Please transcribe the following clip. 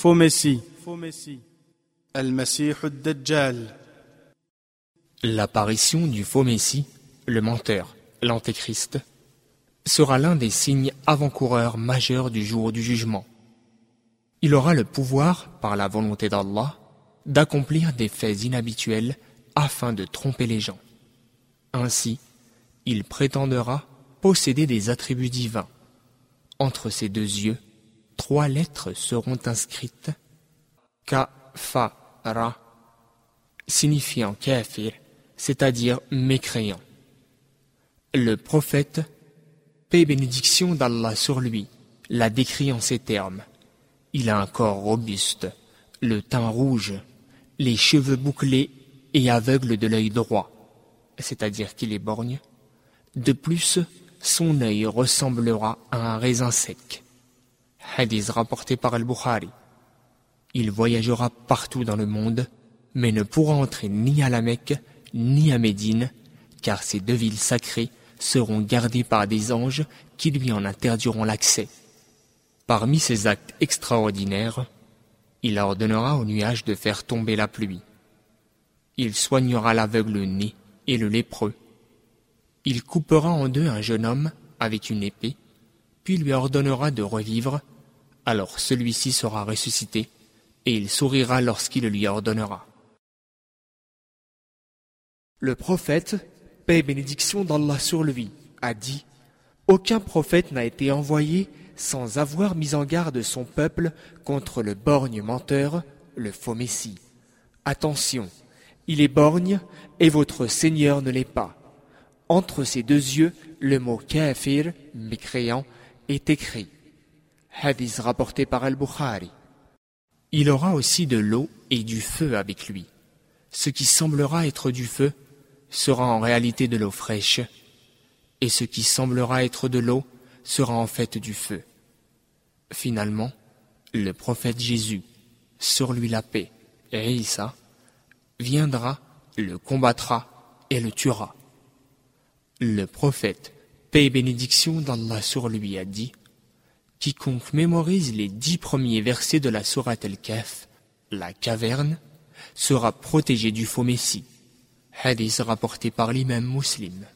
Faux Messie. Al-Masih al-Dajjal. L'apparition du faux Messie, le menteur, l'antéchrist, sera l'un des signes avant-coureurs majeurs du jour du jugement. Il aura le pouvoir, par la volonté d'Allah, d'accomplir des faits inhabituels afin de tromper les gens. Ainsi, il prétendra posséder des attributs divins. Entre ses deux yeux, trois lettres seront inscrites Ka, Fa, Ra, signifiant kafir, c'est-à-dire mécréant. Le prophète, paix bénédiction d'Allah sur lui, l'a décrit en ces termes. Il a un corps robuste, le teint rouge, les cheveux bouclés et aveugle de l'œil droit, c'est-à-dire qu'il est borgne. De plus, son œil ressemblera à un raisin sec. Hadith rapporté par Al-Bukhari. Il voyagera partout dans le monde, mais ne pourra entrer ni à la Mecque, ni à Médine, car ces deux villes sacrées seront gardées par des anges qui lui en interdiront l'accès. Parmi ces actes extraordinaires, il ordonnera aux nuages de faire tomber la pluie. Il soignera l'aveugle né et le lépreux. Il coupera en deux un jeune homme avec une épée, puis lui ordonnera de revivre, alors celui-ci sera ressuscité, et il sourira lorsqu'il lui ordonnera. Le prophète, paix et bénédiction d'Allah sur lui, a dit Aucun prophète n'a été envoyé sans avoir mis en garde son peuple contre le borgne menteur, le faux Messie. Attention, il est borgne et votre Seigneur ne l'est pas. Entre ses deux yeux, le mot kafir, mécréant, est écrit. Rapporté par Al-Bukhari. Il aura aussi de l'eau et du feu avec lui. Ce qui semblera être du feu sera en réalité de l'eau fraîche, et ce qui semblera être de l'eau sera en fait du feu. Finalement, le prophète Jésus, sur lui la paix, et viendra, le combattra et le tuera. Le prophète, paix et bénédiction d'Allah sur lui, a dit Quiconque mémorise les dix premiers versets de la Sourate El-Kaf, la caverne, sera protégé du faux Messie. Hadith rapporté par l'imam musulman.